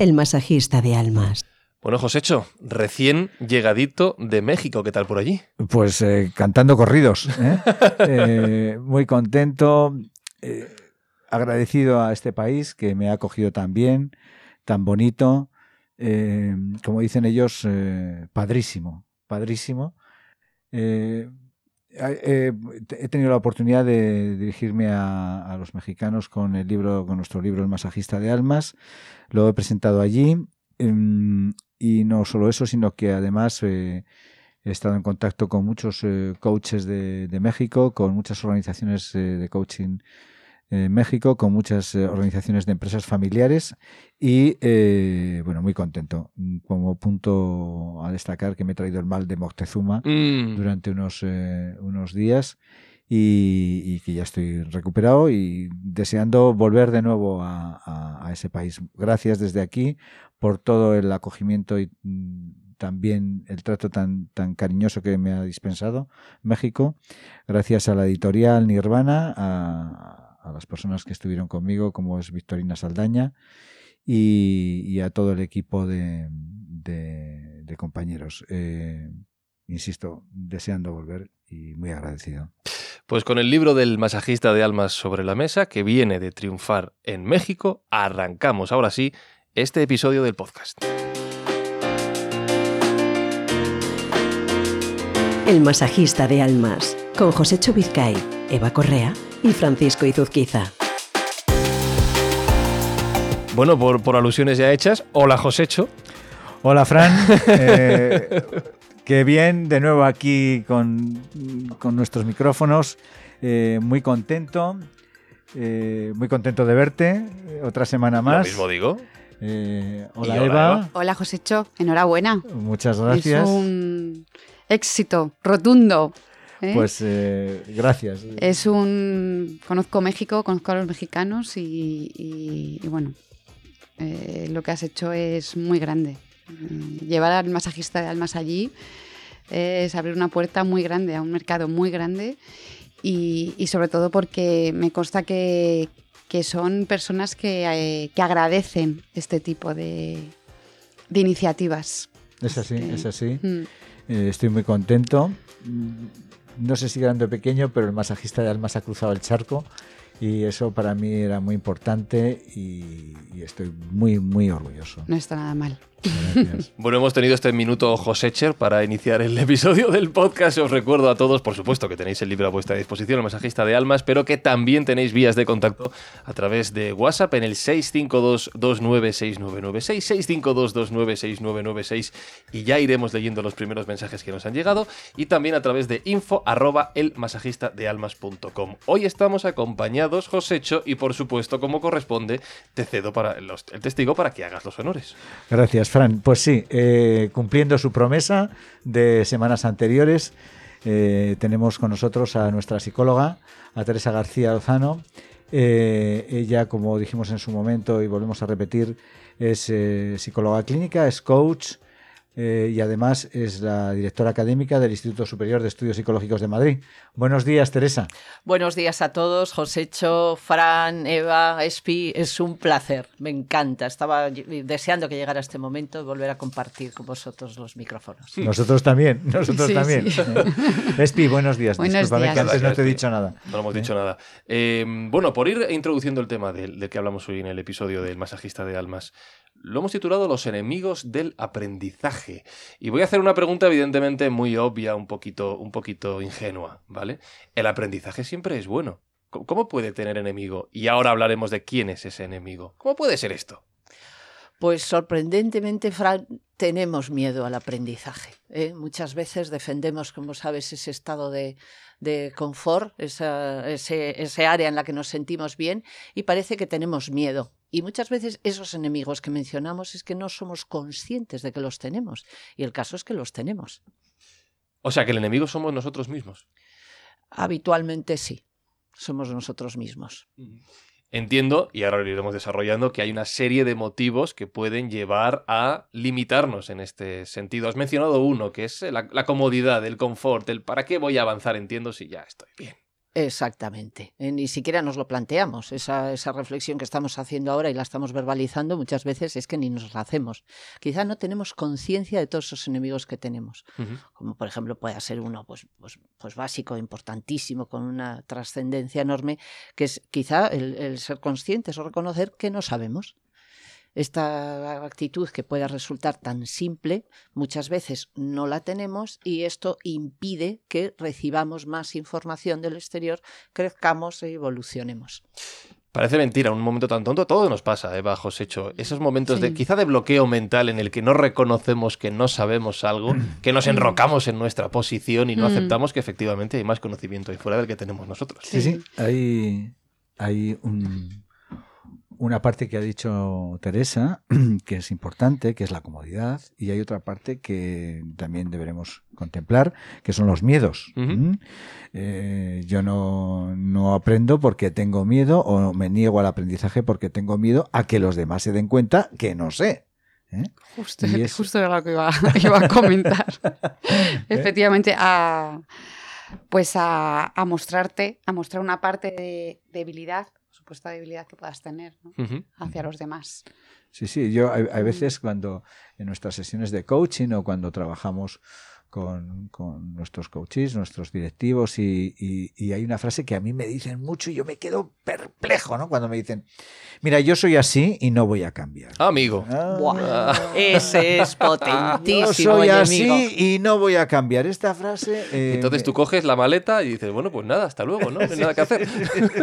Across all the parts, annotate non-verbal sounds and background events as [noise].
el masajista de almas. Bueno, Josécho, recién llegadito de México, ¿qué tal por allí? Pues eh, cantando corridos, ¿eh? [laughs] Eh, muy contento, agradecido a este país que me ha acogido tan bien, tan bonito, como dicen ellos, padrísimo, padrísimo. He tenido la oportunidad de dirigirme a, los mexicanos con el libro, con nuestro libro El masajista de almas. Lo he presentado allí em, y no solo eso, sino que además eh, he estado en contacto con muchos eh, coaches de, México, con muchas organizaciones eh, de coaching en México, con muchas organizaciones de empresas familiares y, bueno, muy contento. Como punto a destacar que me he traído el mal de Moctezuma mm. durante unos, unos días. Y, que ya estoy recuperado y deseando volver de nuevo a, a, ese país. Gracias desde aquí por todo el acogimiento y mm, también el trato tan, tan cariñoso que me ha dispensado México, gracias a la editorial Nirvana, a, las personas que estuvieron conmigo, como es Victorina Saldaña, y, a todo el equipo de, de, compañeros. Eh, insisto, deseando volver y muy agradecido. Pues con el libro del masajista de almas sobre la mesa, que viene de triunfar en México, arrancamos ahora sí este episodio del podcast. El masajista de almas, con José Chubizcay, Eva Correa y Francisco Izuzquiza. Bueno, por, alusiones ya hechas, hola Josécho. Hola Fran, [laughs] eh, qué bien de nuevo aquí con, nuestros micrófonos, eh, muy contento, eh, muy contento de verte, otra semana más. Lo mismo digo. Eh, hola, Eva. Hola Josécho, enhorabuena. Muchas gracias. Es un éxito rotundo. ¿Eh? Pues eh, gracias. Es un. Conozco México, conozco a los mexicanos y, bueno, lo que has hecho es muy grande. Llevar al masajista de almas allí es abrir una puerta muy grande a un mercado muy grande y, y sobre todo porque me consta que, que son personas que, eh, que agradecen este tipo de, de, iniciativas. Es así, es así. Mm. Eh, estoy muy contento. No sé si grande o pequeño, pero el masajista de almas ha cruzado el charco y eso para mí era muy importante y, estoy muy, muy orgulloso. No está nada mal. [laughs] Bueno, hemos tenido este minuto Josécher para iniciar el episodio del podcast. Os recuerdo a todos, por supuesto, que tenéis el libro a vuestra disposición, el masajista de almas, pero que también tenéis vías de contacto a través de WhatsApp en el 652-296996, 652-296996 y ya iremos leyendo los primeros mensajes que nos han llegado y también a través de info arroba elmasajistadealmas.com. Hoy estamos acompañados, Josécho, y por supuesto, como corresponde, te cedo para el testigo para que hagas los honores. Gracias. Fran. Pues sí, eh, cumpliendo su promesa de semanas anteriores, eh, tenemos con nosotros a nuestra psicóloga, a Teresa García Lozano. Eh, ella, como dijimos en su momento y volvemos a repetir, es psicóloga clínica, es coach, eh, y además es la directora académica del Instituto Superior de Estudios Psicológicos de Madrid. Buenos días, Teresa. Buenos días a todos, Josécho, Fran, Eva, Espi. Es un placer, me encanta. Estaba deseando que llegara este momento y volver a compartir con vosotros los micrófonos. Nosotros también, nosotros también. Espi, buenos días. Buenos días. que antes no te he dicho nada. No hemos dicho nada. Eh, bueno, por ir introduciendo el tema del que hablamos hoy en el episodio del masajista de almas, lo hemos titulado Los enemigos del aprendizaje. Y voy a hacer una pregunta evidentemente muy obvia, un poquito, un poquito ingenua, ¿vale? El aprendizaje siempre es bueno. ¿Cómo puede tener enemigo? Y ahora hablaremos de quién es ese enemigo. ¿Cómo puede ser esto? Pues sorprendentemente, Fran, tenemos miedo al aprendizaje. ¿eh? Muchas veces defendemos, como sabes, ese estado de, de confort, ese, ese área en la que nos sentimos bien, y parece que tenemos miedo y muchas veces esos enemigos que mencionamos es que no somos conscientes de que los tenemos. Y el caso es que los tenemos. O sea, que el enemigo somos nosotros mismos. Habitualmente sí, somos nosotros mismos. Entiendo, y ahora lo iremos desarrollando, que hay una serie de motivos que pueden llevar a limitarnos en este sentido. Has mencionado uno, que es la, la comodidad, el confort, el para qué voy a avanzar, entiendo si ya estoy bien. Exactamente. Eh, ni siquiera nos lo planteamos. Esa, esa, reflexión que estamos haciendo ahora y la estamos verbalizando muchas veces es que ni nos la hacemos. Quizá no tenemos conciencia de todos esos enemigos que tenemos. Como por ejemplo puede ser uno pues, pues, pues básico, importantísimo, con una trascendencia enorme, que es quizá el, el ser conscientes o reconocer que no sabemos esta actitud que pueda resultar tan simple, muchas veces no la tenemos y esto impide que recibamos más información del exterior, crezcamos e evolucionemos. Parece mentira, un momento tan tonto, todo nos pasa, Eva Josecho. Esos momentos de quizá de bloqueo mental en el que no reconocemos que no sabemos algo, [clears throat] que nos enrocamos en nuestra posición y no mm. aceptamos que efectivamente hay más conocimiento ahí fuera del que tenemos nosotros. Sí, sí, hay, hay un, una parte que ha dicho Teresa, [clears throat] que es importante, que es la comodidad, y hay otra parte que también deberemos contemplar, que son los miedos. ¿Mm? Eh, yo no, aprendo porque tengo miedo o me niego al aprendizaje porque tengo miedo a que los demás se den cuenta que no sé. ¿eh? Justo, [laughs] justo era lo que iba, [laughs] a comentar. [laughs] ¿Eh? Efectivamente, a, pues a, mostrarte, a mostrar una parte de debilidad esta debilidad que puedas tener hacia los demás. Sí, sí, yo hay, hay, veces cuando en nuestras sesiones de coaching o cuando trabajamos con, con nuestros coaches, nuestros directivos, y, y, hay una frase que a mí me dicen mucho y yo me quedo perplejo, ¿no? Cuando me dicen, mira, yo soy así y no voy a cambiar. Amigo. Ah. ese es [laughs] potentísimo. Yo soy así y no voy a cambiar. Esta frase... Eh, Entonces tú coges la maleta y dices, bueno, pues nada, hasta luego, ¿no? No hay nada que hacer.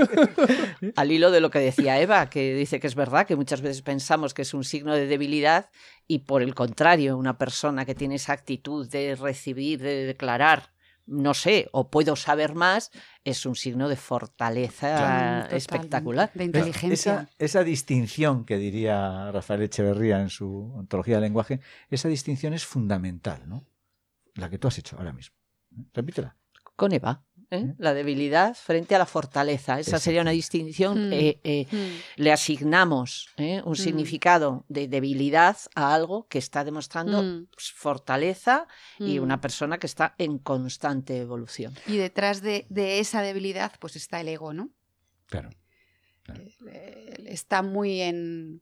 [laughs] Al hilo de lo que decía Eva, que dice que es verdad que muchas veces pensamos que es un signo de debilidad y por el contrario, una persona que tiene esa actitud de recibir, de declarar, no sé, o puedo saber más, es un signo de fortaleza espectacular. De inteligencia. Esa, distinción que diría Rafael Echeverría en su ontología del lenguaje, esa distinción es fundamental, ¿no? La que tú has hecho ahora mismo. Repítela. Con Eva. ¿Eh? la debilidad frente a la fortaleza. Esa sería una distinción. Mm. Eh, eh, mm. Le asignamos un mm. significado de debilidad a algo que está demostrando pues, fortaleza y una persona que está en constante evolución. Y detrás de, esa debilidad, pues está el ego, ¿no? Claro. Está muy en,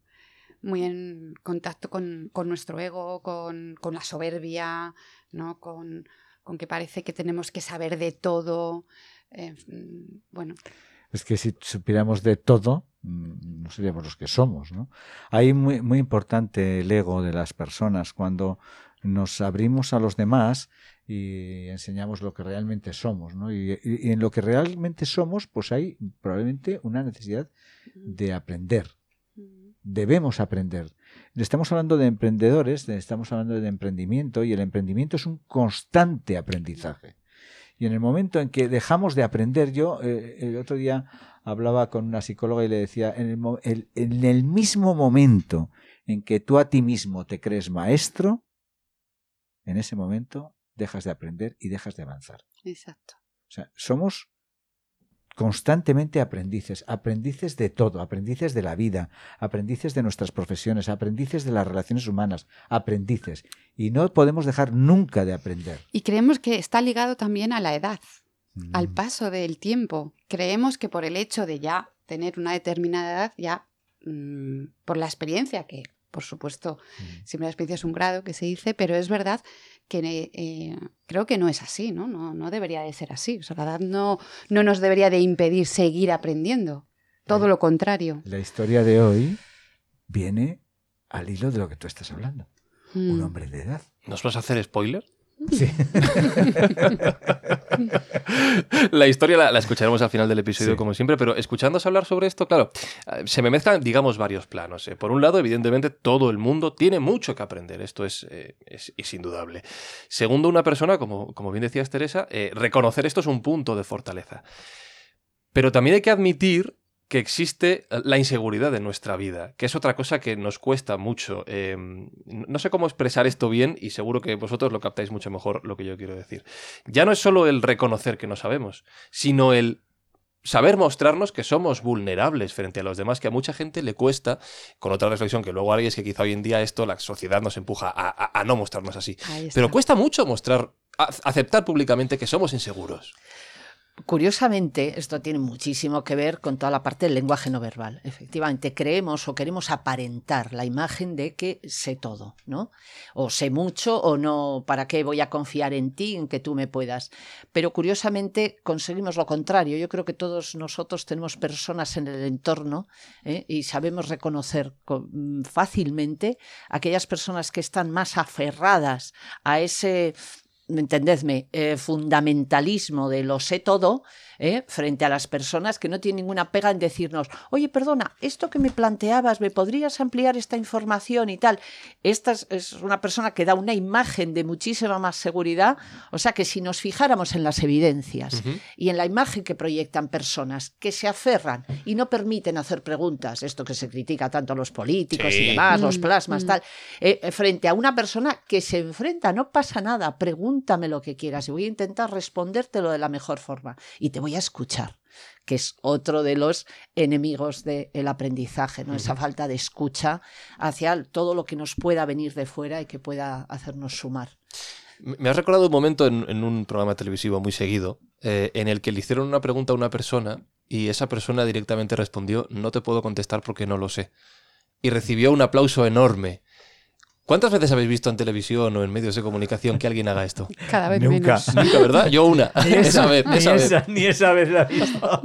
muy en contacto con, nuestro ego, con, con, la soberbia, ¿no? con, con que parece que tenemos que saber de todo. Eh, bueno. Es que si supiéramos de todo, mm, no seríamos los que somos. ¿no? Ahí muy, muy importante el ego de las personas. Cuando nos abrimos a los demás y enseñamos lo que realmente somos. ¿no? Y, y, en lo que realmente somos, pues hay probablemente una necesidad de aprender. Debemos aprender. Estamos hablando de emprendedores, estamos hablando de emprendimiento y el emprendimiento es un constante aprendizaje. Y en el momento en que dejamos de aprender, yo eh, el otro día hablaba con una psicóloga y le decía, en el, en el mismo momento en que tú a ti mismo te crees maestro, en ese momento dejas de aprender y dejas de avanzar. Exacto. O sea, somos constantemente aprendices, aprendices de todo, aprendices de la vida, aprendices de nuestras profesiones, aprendices de las relaciones humanas, aprendices. Y no podemos dejar nunca de aprender. Y creemos que está ligado también a la edad, al mm. paso del tiempo. Creemos que por el hecho de ya tener una determinada edad, ya mm, por la experiencia, que por supuesto mm. siempre la experiencia es un grado que se dice, pero es verdad que eh, creo que no es así, ¿no? ¿no? No debería de ser así. O sea, la edad no, no nos debería de impedir seguir aprendiendo. Todo lo contrario. La historia de hoy viene al hilo de lo que tú estás hablando. Un mm. hombre de edad. ¿Nos vas a hacer spoiler? Sí. [laughs] la historia la, escucharemos al final del episodio, como siempre, pero escuchándose hablar sobre esto, claro, eh, se me mezclan, digamos, varios planos. Eh. Por un lado, evidentemente, todo el mundo tiene mucho que aprender, esto es, eh, es, indudable. Segundo, una persona, como, como bien decías Teresa, reconocer esto es un punto de fortaleza. Pero también hay que admitir que existe eh, la inseguridad en nuestra vida, que es otra cosa que nos cuesta mucho. Em, no sé cómo expresar esto bien y seguro que vosotros lo captáis mucho mejor lo que yo quiero decir. Ya no es solo el reconocer que no sabemos, sino el saber mostrarnos que somos vulnerables frente a los demás, que a mucha gente le cuesta, con otra reflexión que luego haré, es que quizá hoy en día esto, la sociedad nos empuja a, a no mostrarnos así. Pero cuesta mucho mostrar, aceptar públicamente que somos inseguros. Curiosamente, esto tiene muchísimo que ver con toda la parte del lenguaje no verbal. Efectivamente, creemos o queremos aparentar la imagen de que sé todo, ¿no? O sé mucho o no, ¿para qué voy a confiar en ti, en que tú me puedas? Pero curiosamente conseguimos lo contrario. Yo creo que todos nosotros tenemos personas en el entorno ¿eh? y sabemos reconocer fácilmente aquellas personas que están más aferradas a ese entendedme, eh, fundamentalismo de lo sé todo, ¿eh? frente a las personas que no tienen ninguna pega en decirnos, oye, perdona, esto que me planteabas, ¿me podrías ampliar esta información y tal? Esta es una persona que da una imagen de muchísima más seguridad, o sea que si nos fijáramos en las evidencias y en la imagen que proyectan personas que se aferran y no permiten hacer preguntas, esto que se critica tanto a los políticos y demás, los mm, plasmas, mm. tal, eh, frente a una persona que se enfrenta, no pasa nada, pregúntame lo que quieras y voy a intentar respondértelo de la mejor forma y te voy a escuchar, que es otro de los enemigos del aprendizaje, ¿no? Esa falta de escucha hacia todo lo que nos pueda venir de fuera y que pueda hacernos sumar. Me has recordado un momento en, un programa televisivo muy seguido eh, en el que le hicieron una pregunta a una persona y esa persona directamente respondió no te puedo contestar porque no lo sé. Y recibió un aplauso enorme. ¿Cuántas veces habéis visto en televisión o en medios de comunicación que alguien haga esto? Cada vez menos. Nunca, ¿verdad? Yo una. Ni esa, vez. ni esa vez la he visto. [laughs]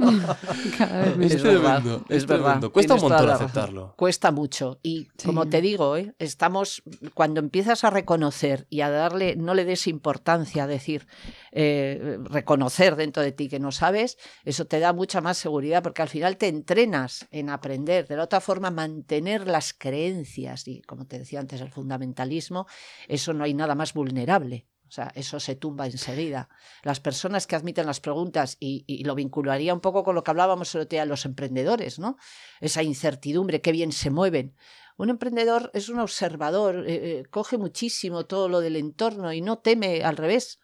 Cada vez menos. Es, verdad, es verdad. Cuesta un montón aceptarlo. Cuesta mucho. Y como te digo, ¿eh? estamos, cuando empiezas a reconocer y a darle, no le des importancia a decir, eh, reconocer dentro de ti que no sabes, eso te da mucha más seguridad porque al final te entrenas en aprender. De la otra forma, mantener las creencias y, como te decía antes, el fundamentalismo, eso no hay nada más vulnerable. O sea, eso se tumba enseguida. Las personas que admiten las preguntas, y, lo vincularía un poco con lo que hablábamos el los emprendedores, ¿no? Esa incertidumbre, qué bien se mueven. Un emprendedor es un observador, eh, eh, coge muchísimo todo lo del entorno y no teme al revés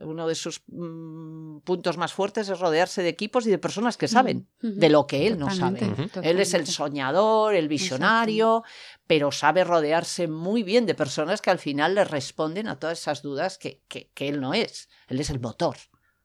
uno de sus mm, puntos más fuertes es rodearse de equipos y de personas que saben de lo que él no sabe. Él es el soñador, el visionario, pero sabe rodearse muy bien de personas que al final le responden a todas esas dudas que, que, él no es. Él es el motor.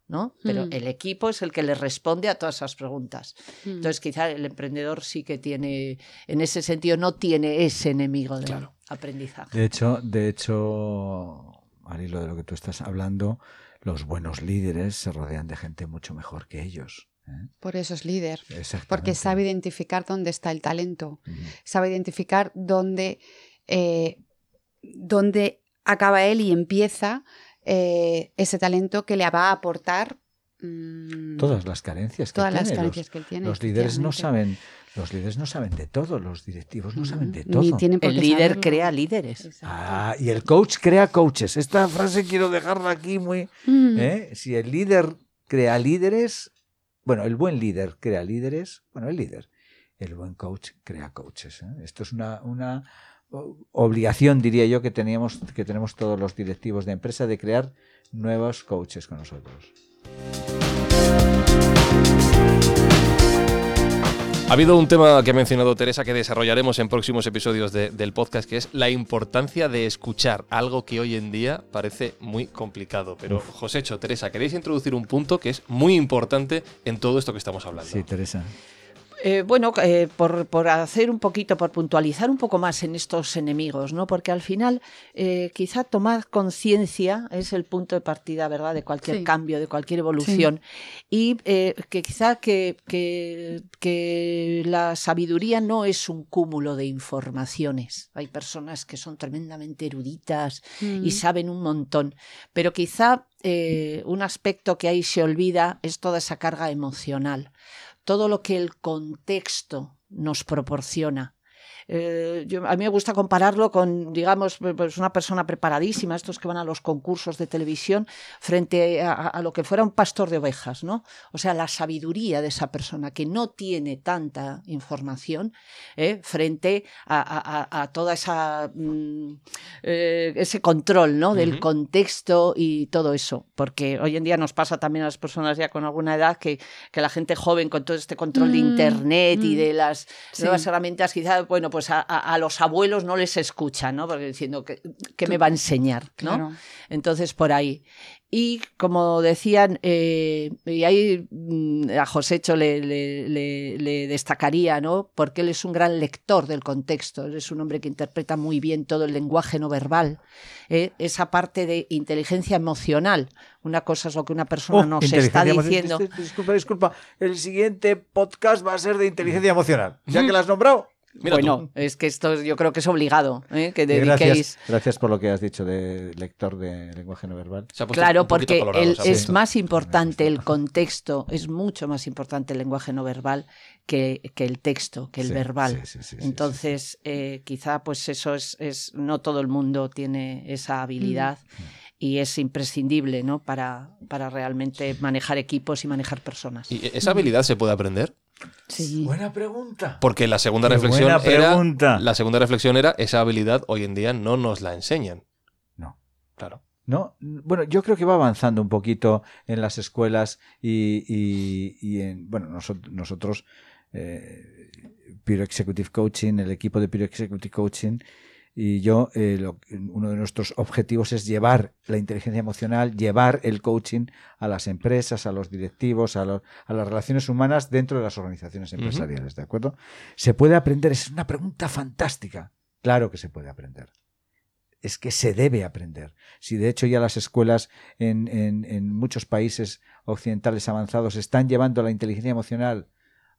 ¿no? Pero el equipo es el que le responde a todas esas preguntas. Entonces, quizá el emprendedor sí que tiene, en ese sentido, no tiene ese enemigo del aprendizaje. De hecho, de hecho, al hilo de lo que tú estás hablando, los buenos líderes se rodean de gente mucho mejor que ellos. ¿eh? Por eso es líder. Porque sabe identificar dónde está el talento. Sabe identificar dónde, eh, dónde acaba él y empieza eh, ese talento que le va a aportar mm, todas las carencias que todas tiene. las carencias que él tiene. Los líderes no saben los líderes no saben de todo, los directivos no saben de todo. el líder crea líderes. Ah, y el coach crea coaches. Esta frase quiero dejarla aquí muy... ¿eh? Si el líder crea líderes, bueno, el buen líder crea líderes, bueno, el líder, el buen coach crea coaches. ¿eh? Esto es una, una obligación, diría yo, que, teníamos, que tenemos todos los directivos de empresa de crear nuevos coaches con nosotros. Ha habido un tema que ha mencionado Teresa que desarrollaremos en próximos episodios del podcast, que es la importancia de escuchar, algo que hoy en día parece muy complicado. Pero, Josécho, Teresa, queréis introducir un punto que es muy importante en todo esto que estamos hablando. Sí, Teresa. Eh, bueno, eh, por, hacer un poquito, por puntualizar un poco más en estos enemigos, ¿no? Porque al final, eh, quizá tomar conciencia es el punto de partida, ¿verdad?, de cualquier cambio, de cualquier evolución. Y que quizá que, que, la sabiduría no es un cúmulo de informaciones. Hay personas que son tremendamente eruditas y mm. saben un montón, pero quizá un aspecto que ahí se olvida es toda esa carga emocional todo lo que el contexto nos proporciona eh, a mí me gusta compararlo con, digamos, pues una persona preparadísima, estos que van a los concursos de televisión, frente a, lo que fuera un pastor de ovejas, ¿no? O sea, la sabiduría de esa persona que no tiene tanta información ¿eh? frente a, toda esa mm, eh, ese control, ¿no? Del contexto y todo eso, porque hoy en día nos pasa también a las personas ya con alguna edad que, que la gente joven con todo este control de mm, internet y mm. de las nuevas herramientas, quizás, bueno, pues a, a- a los abuelos no les escuchan, ¿no? Porque diciendo que, que me va a enseñar, ¿no? Claro. Entonces, por ahí. Y como decían, eh, y ahí mm, a Josécho le, le- le- le destacaría, ¿no? Porque él es un gran lector del contexto, él es un hombre que interpreta muy bien todo el lenguaje no verbal, ¿eh? esa parte de inteligencia emocional. Una cosa es lo que una persona Oh, nos está diciendo. Dis- dis- Disculpa, disculpa. El siguiente podcast va a ser de inteligencia emocional. Ya que la has nombrado. Mira tú. bueno, es que esto es- yo creo que es obligado, ¿eh? que Y dediquéis. Gracias, gracias por lo que has dicho de lector de lenguaje no verbal. Claro, porque colorado, el- es más importante el contexto, es mucho más importante el lenguaje no verbal que, que el texto, que el Sí, verbal. sí, sí, sí, sí, Entonces, eh, quizá pues eso es, es, no todo el mundo tiene esa habilidad Mm. y es imprescindible, ¿no? Para, para realmente manejar equipos y manejar personas. ¿Y esa habilidad se puede aprender? Sí. Buena pregunta. Porque la segunda Qué reflexión buena era la segunda reflexión era esa habilidad hoy en día no nos la enseñan. No. Claro. No, bueno, yo creo que va avanzando un poquito en las escuelas y, y- y en, bueno, nosotros, nosotros eh, Peer Executive Coaching, el equipo de Peer Executive Coaching y yo, eh, lo- uno de nuestros objetivos es llevar la inteligencia emocional, llevar el coaching a las empresas, a los directivos, a, los- a las relaciones humanas dentro de las organizaciones empresariales, ¿de acuerdo? ¿Se puede aprender? Es una pregunta fantástica. Claro que se puede aprender. Es que se debe aprender. Si de hecho ya las escuelas en, en- en muchos países occidentales avanzados están llevando la inteligencia emocional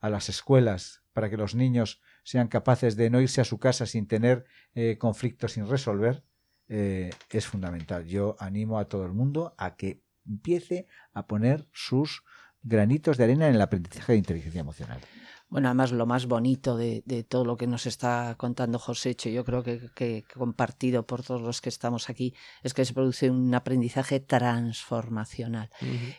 a las escuelas para que los niños sean capaces de no irse a su casa sin tener eh, conflictos sin resolver, eh, es fundamental. Yo animo a todo el mundo a que empiece a poner sus granitos de arena en el aprendizaje de inteligencia emocional. Bueno, además lo más bonito de, de todo lo que nos está contando Josécho, yo creo que, que compartido por todos los que estamos aquí, es que se produce un aprendizaje transformacional.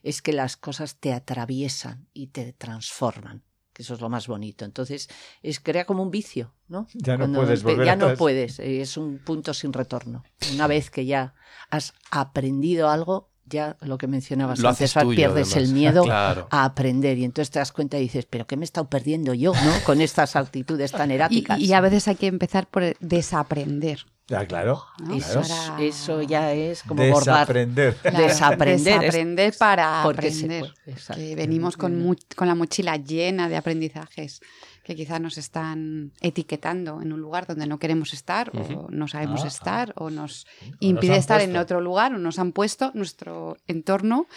Es que las cosas te atraviesan y te transforman, que eso es lo más bonito. Entonces, es crea como un vicio, ¿no? Ya no Cuando puedes volver Ya no atrás. puedes, eh, es un punto sin retorno. Una vez que ya has aprendido algo, ya lo que mencionabas Lo antes, haces tuyo, pierdes además. el [laughs] miedo Claro. a aprender y entonces te das cuenta y dices, pero ¿qué me he estado perdiendo yo, no? Con estas [laughs] actitudes tan Y, eráticas. y a veces hay que empezar por el desaprender. Ya, claro. ¿no? eso, eso ya es como. Desaprender. Claro, desaprender es- Desaprender para se aprender. que venimos con, mu- con la mochila llena de aprendizajes que quizás nos están etiquetando en un lugar donde no queremos estar o no sabemos Ah, estar o nos impide estar en otro lugar o nos han puesto nuestro entorno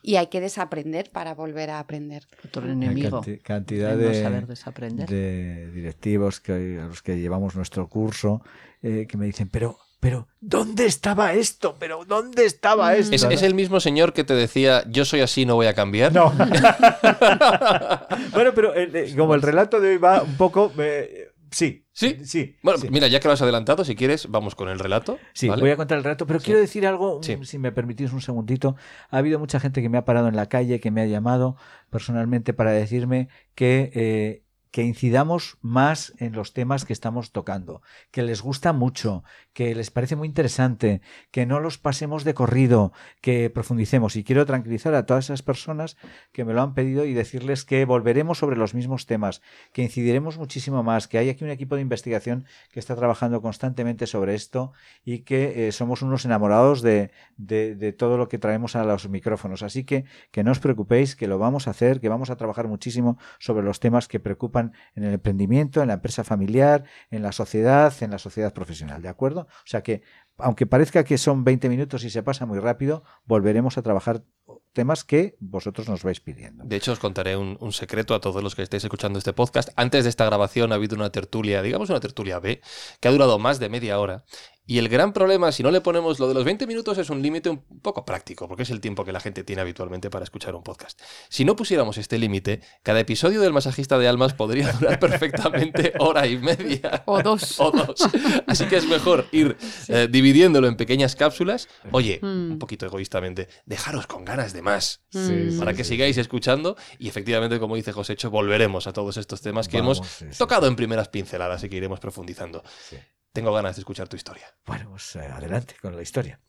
y hay que desaprender para volver a aprender. Otro enemigo. canti- cantidad de, saber desaprender. de directivos que, a los que llevamos nuestro curso eh, que me dicen, pero, pero, ¿dónde estaba esto? ¿Pero dónde estaba Mm. esto? ¿Es, el mismo señor que te decía, yo soy así, no voy a cambiar? No. [laughs] bueno, pero eh, eh, como el relato de hoy va un poco... eh, sí. ¿Sí? Sí. Bueno, sí. mira, ya que lo has adelantado, si quieres, vamos con el relato. Sí, ¿vale? voy a contar el relato, pero Sí. quiero decir algo, Sí. si me permitís un segundito. Ha habido mucha gente que me ha parado en la calle, que me ha llamado personalmente para decirme que, eh, que incidamos más en los temas que estamos tocando, que les gusta mucho, que les parece muy interesante, que no los pasemos de corrido, que profundicemos. Y quiero tranquilizar a todas esas personas que me lo han pedido y decirles que volveremos sobre los mismos temas, que incidiremos muchísimo más, que hay aquí un equipo de investigación que está trabajando constantemente sobre esto y que eh, somos unos enamorados de, de- de todo lo que traemos a los micrófonos. Así que que no os preocupéis, que lo vamos a hacer, que vamos a trabajar muchísimo sobre los temas que preocupan en el emprendimiento, en la empresa familiar, en la sociedad, en la sociedad profesional. ¿De acuerdo? O sea que, aunque parezca que son 20 minutos y se pasa muy rápido, volveremos a trabajar temas que vosotros nos vais pidiendo. De hecho, os contaré un, un secreto a todos los que estéis escuchando este podcast. Antes de esta grabación ha habido una tertulia, digamos una tertulia B, que ha durado más de media hora. Y el gran problema, si no le ponemos lo de los 20 minutos, es un límite un poco práctico, porque es el tiempo que la gente tiene habitualmente para escuchar un podcast. Si no pusiéramos este límite, cada episodio del masajista de almas podría [laughs] durar perfectamente hora y media. O dos. [laughs] o dos. Así que es mejor ir eh, dividiéndolo en pequeñas cápsulas. Oye, Mm. un poquito egoístamente, dejaros con ganas de más Sí, para sí, que sí. sigáis escuchando y efectivamente, como dice Josécho, volveremos a todos estos temas que Vamos, hemos sí, sí, tocado en primeras pinceladas y que iremos profundizando. Sí. Tengo ganas de escuchar tu historia. Bueno, pues eh, adelante con la historia.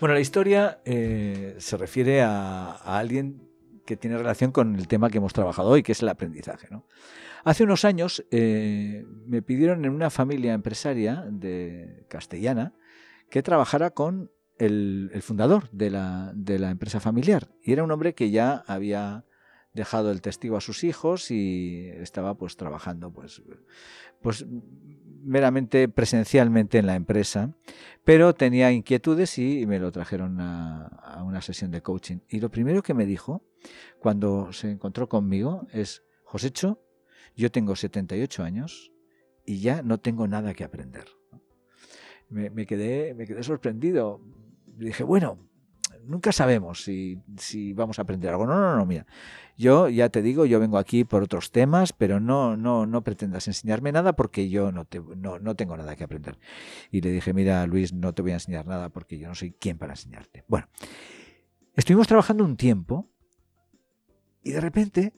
Bueno, la historia eh, se refiere a, a alguien que tiene relación con el tema que hemos trabajado hoy, que es el aprendizaje. ¿no? Hace unos años eh, me pidieron en una familia empresaria de castellana que trabajara con el, fundador de la, de la empresa familiar. Y era un hombre que ya había dejado el testigo a sus hijos y estaba pues trabajando pues, pues meramente presencialmente en la empresa, pero tenía inquietudes y me lo trajeron a, una sesión de coaching. Y lo primero que me dijo cuando se encontró conmigo es, Josécho, yo tengo 78 años y ya no tengo nada que aprender. Me, me quedé, me quedé sorprendido. Dije, bueno, nunca sabemos si, si, vamos a aprender algo. No, no, no, mira. Yo ya te digo, yo vengo aquí por otros temas, pero no, no, no pretendas enseñarme nada porque yo no, te, no, no tengo nada que aprender. Y le dije, mira, Luis, no te voy a enseñar nada porque yo no soy quien para enseñarte. Bueno, estuvimos trabajando un tiempo y de repente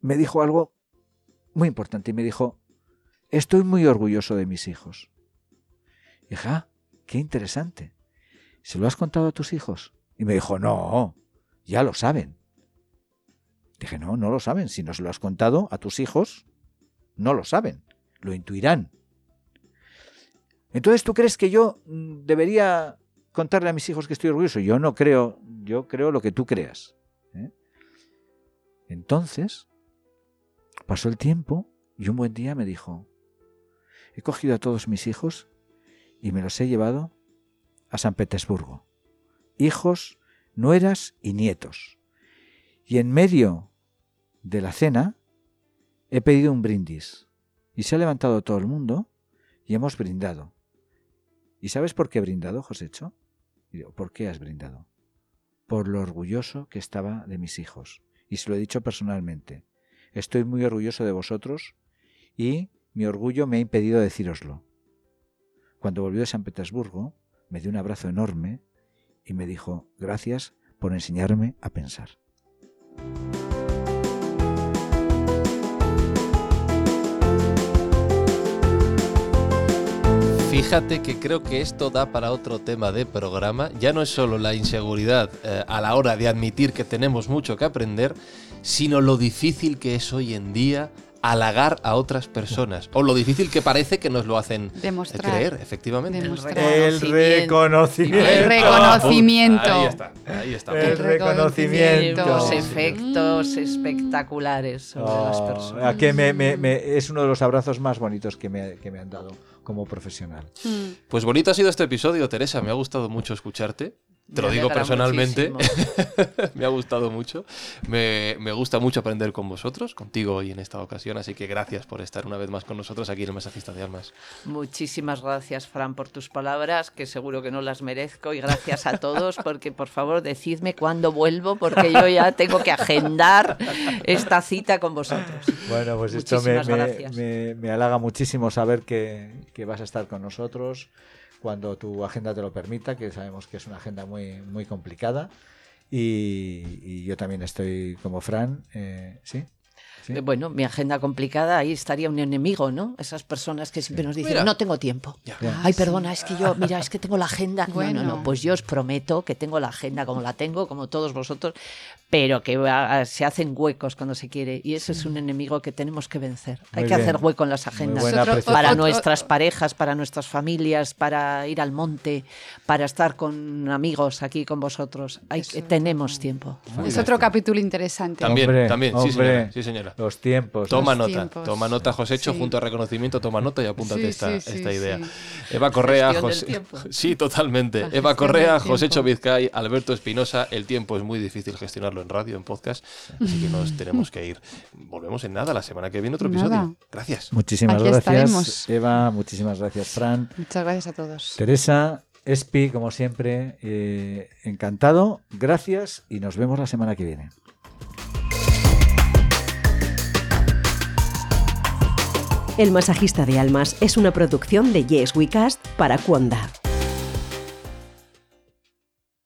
me dijo algo muy importante y me dijo, estoy muy orgulloso de mis hijos. Y dije, ah, qué interesante. ¿Se lo has contado a tus hijos? Y me dijo, no, ya lo saben. Dije, no, no lo saben. Si no se lo has contado a tus hijos, no lo saben. Lo intuirán. Entonces, ¿tú crees que yo debería contarle a mis hijos que estoy orgulloso? Yo no creo, yo creo lo que tú creas. ¿eh? Entonces, pasó el tiempo y un buen día me dijo, he cogido a todos mis hijos y me los he llevado a San Petersburgo. Hijos, nueras y nietos. Y en medio de la cena he pedido un brindis. Y se ha levantado todo el mundo y hemos brindado. ¿Y sabes por qué he brindado, Josécho? Digo, ¿por qué has brindado? Por lo orgulloso que estaba de mis hijos. Y se lo he dicho personalmente. Estoy muy orgulloso de vosotros y mi orgullo me ha impedido decíroslo. Cuando volvió de San Petersburgo, me dio un abrazo enorme y me dijo, gracias por enseñarme a pensar. Fíjate que creo que esto da para otro tema de programa. Ya no es solo la inseguridad eh, a la hora de admitir que tenemos mucho que aprender, sino lo difícil que es hoy en día halagar a otras personas. O lo difícil que parece que nos lo hacen Demostrar. creer, efectivamente. Demostrar. El reconocimiento. El reconocimiento. Ahí está, ahí está. El El reconocimiento. Los efectos espectaculares sobre las Oh, personas. a que me- me- me- es uno de los abrazos más bonitos que me, que me han dado como profesional. Mm. Pues bonito ha sido este episodio, Teresa. Me ha gustado mucho escucharte. Te lo digo personalmente. [laughs] me ha gustado mucho. Me, me gusta mucho aprender con vosotros, contigo hoy en esta ocasión. Así que gracias por estar una vez más con nosotros aquí en el Masajista de Almas. Muchísimas gracias, Fran, por tus palabras, que seguro que no las merezco. Y gracias a todos, porque por favor decidme cuándo vuelvo, porque yo ya tengo que agendar esta cita con vosotros. Bueno, pues esto Muchísimas me- me halaga muchísimo saber que, que vas a estar con nosotros cuando tu agenda te lo permita, que sabemos que es una agenda muy, muy complicada. Y, yo también estoy como Fran, eh, ¿sí? ¿Sí? Eh, Bueno, mi agenda complicada, ahí estaría un enemigo, ¿no? Esas personas que siempre nos dicen, Mira. no tengo tiempo. Ya. Ay, perdona, es que yo, mira, es que tengo la agenda. No, Bueno. no, no, pues yo os prometo que tengo la agenda como la tengo, como todos vosotros, pero que va- se hacen huecos cuando se quiere. Y ese es un enemigo que tenemos que vencer. Hay que bien. hacer hueco en las agendas. Para nuestras parejas, para nuestras familias, para ir al monte, para estar con amigos aquí con vosotros. Hay, Eso. tenemos tiempo. Es otro capítulo interesante. También, Hombre, también. Sí, señora. Sí, señora. Los tiempos. Toma Los nota, tiempos. toma nota, Josécho, Sí. junto a reconocimiento, toma nota y apúntate Sí, esta, sí, sí, esta idea. sí. Eva Correa, José... [laughs] Sí, totalmente. La Eva Correa, Josécho. Vizcay, Alberto Espinosa. El tiempo es muy difícil gestionarlo en radio, en podcast, así que nos tenemos que ir. Volvemos en nada, la semana que viene otro Nada. episodio. Gracias. Muchísimas Aquí gracias, estaremos. Eva. Muchísimas gracias, Fran. Muchas gracias a todos. Teresa, Espi, como siempre, eh, encantado. Gracias y nos vemos la semana que viene. El masajista de almas es una producción de Yes We Cast para Cuonda.